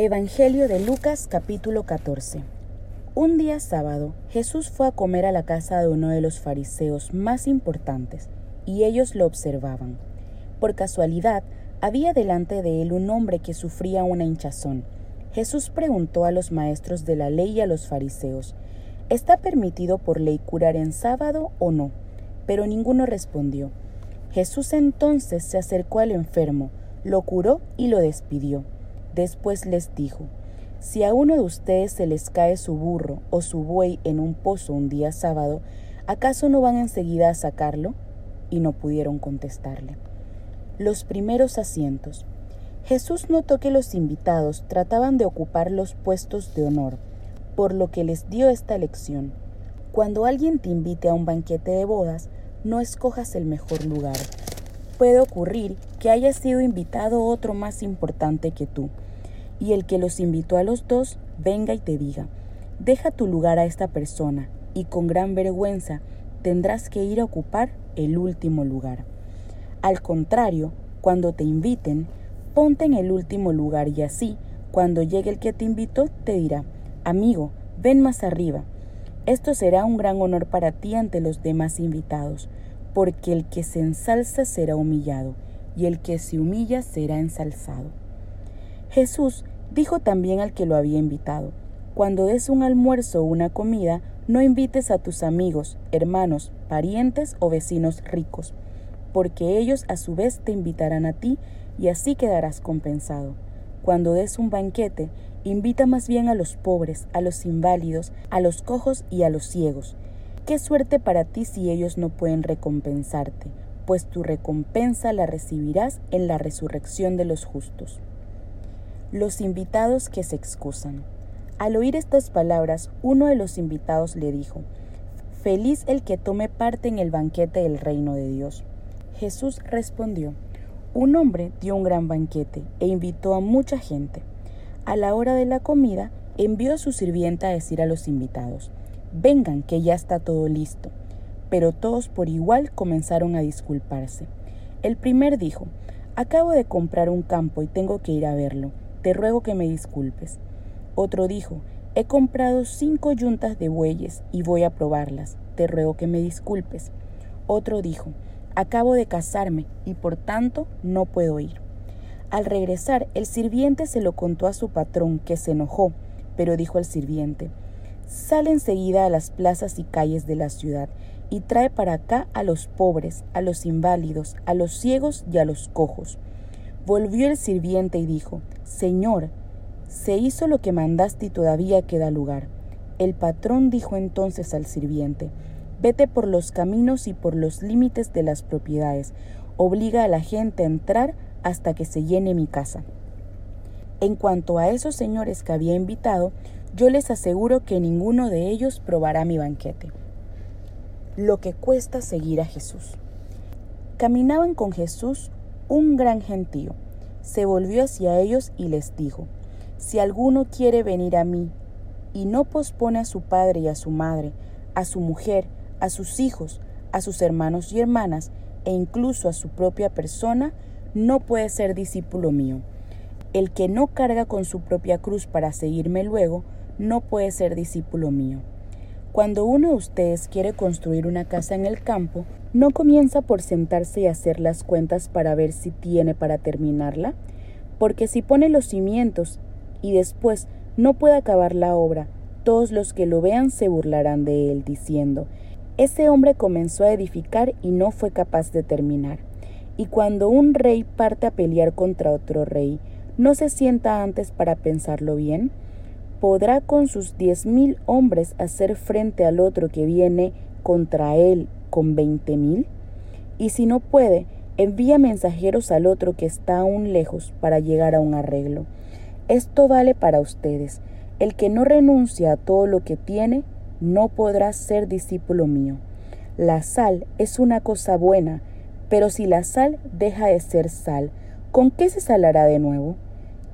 Evangelio de Lucas capítulo 14 Un día sábado Jesús fue a comer a la casa de uno de los fariseos más importantes, y ellos lo observaban. Por casualidad, había delante de él un hombre que sufría una hinchazón. Jesús preguntó a los maestros de la ley y a los fariseos, ¿está permitido por ley curar en sábado o no? Pero ninguno respondió. Jesús entonces se acercó al enfermo, lo curó y lo despidió. Después les dijo, si a uno de ustedes se les cae su burro o su buey en un pozo un día sábado, ¿acaso no van enseguida a sacarlo? Y no pudieron contestarle. Los primeros asientos. Jesús notó que los invitados trataban de ocupar los puestos de honor, por lo que les dio esta lección. Cuando alguien te invite a un banquete de bodas, no escojas el mejor lugar. Puede ocurrir que haya sido invitado otro más importante que tú y el que los invitó a los dos venga y te diga, deja tu lugar a esta persona y con gran vergüenza tendrás que ir a ocupar el último lugar. Al contrario, cuando te inviten, ponte en el último lugar y así, cuando llegue el que te invitó, te dirá, amigo, ven más arriba. Esto será un gran honor para ti ante los demás invitados, porque el que se ensalza será humillado, y el que se humilla será ensalzado. Jesús dijo también al que lo había invitado, cuando des un almuerzo o una comida, no invites a tus amigos, hermanos, parientes o vecinos ricos, porque ellos a su vez te invitarán a ti y así quedarás compensado. Cuando des un banquete, invita más bien a los pobres, a los inválidos, a los cojos y a los ciegos. Qué suerte para ti si ellos no pueden recompensarte, pues tu recompensa la recibirás en la resurrección de los justos. Los invitados que se excusan. Al oír estas palabras, uno de los invitados le dijo, Feliz el que tome parte en el banquete del reino de Dios. Jesús respondió, Un hombre dio un gran banquete e invitó a mucha gente. A la hora de la comida, envió a su sirvienta a decir a los invitados, Vengan, que ya está todo listo. Pero todos por igual comenzaron a disculparse. El primer dijo, Acabo de comprar un campo y tengo que ir a verlo te ruego que me disculpes. Otro dijo, he comprado cinco yuntas de bueyes y voy a probarlas, te ruego que me disculpes. Otro dijo, acabo de casarme y por tanto no puedo ir. Al regresar, el sirviente se lo contó a su patrón, que se enojó, pero dijo al sirviente, sale enseguida a las plazas y calles de la ciudad y trae para acá a los pobres, a los inválidos, a los ciegos y a los cojos. Volvió el sirviente y dijo, Señor, se hizo lo que mandaste y todavía queda lugar. El patrón dijo entonces al sirviente, Vete por los caminos y por los límites de las propiedades, obliga a la gente a entrar hasta que se llene mi casa. En cuanto a esos señores que había invitado, yo les aseguro que ninguno de ellos probará mi banquete. Lo que cuesta seguir a Jesús. Caminaban con Jesús un gran gentío. Se volvió hacia ellos y les dijo, Si alguno quiere venir a mí y no pospone a su padre y a su madre, a su mujer, a sus hijos, a sus hermanos y hermanas, e incluso a su propia persona, no puede ser discípulo mío. El que no carga con su propia cruz para seguirme luego, no puede ser discípulo mío. Cuando uno de ustedes quiere construir una casa en el campo, no comienza por sentarse y hacer las cuentas para ver si tiene para terminarla, porque si pone los cimientos y después no puede acabar la obra, todos los que lo vean se burlarán de él, diciendo, ese hombre comenzó a edificar y no fue capaz de terminar. Y cuando un rey parte a pelear contra otro rey, ¿no se sienta antes para pensarlo bien? ¿Podrá con sus diez mil hombres hacer frente al otro que viene contra él con veinte mil? Y si no puede, envía mensajeros al otro que está aún lejos para llegar a un arreglo. Esto vale para ustedes. El que no renuncia a todo lo que tiene, no podrá ser discípulo mío. La sal es una cosa buena, pero si la sal deja de ser sal, ¿con qué se salará de nuevo?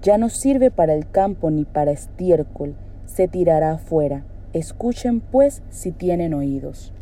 Ya no sirve para el campo ni para estiércol, se tirará afuera. Escuchen pues si tienen oídos.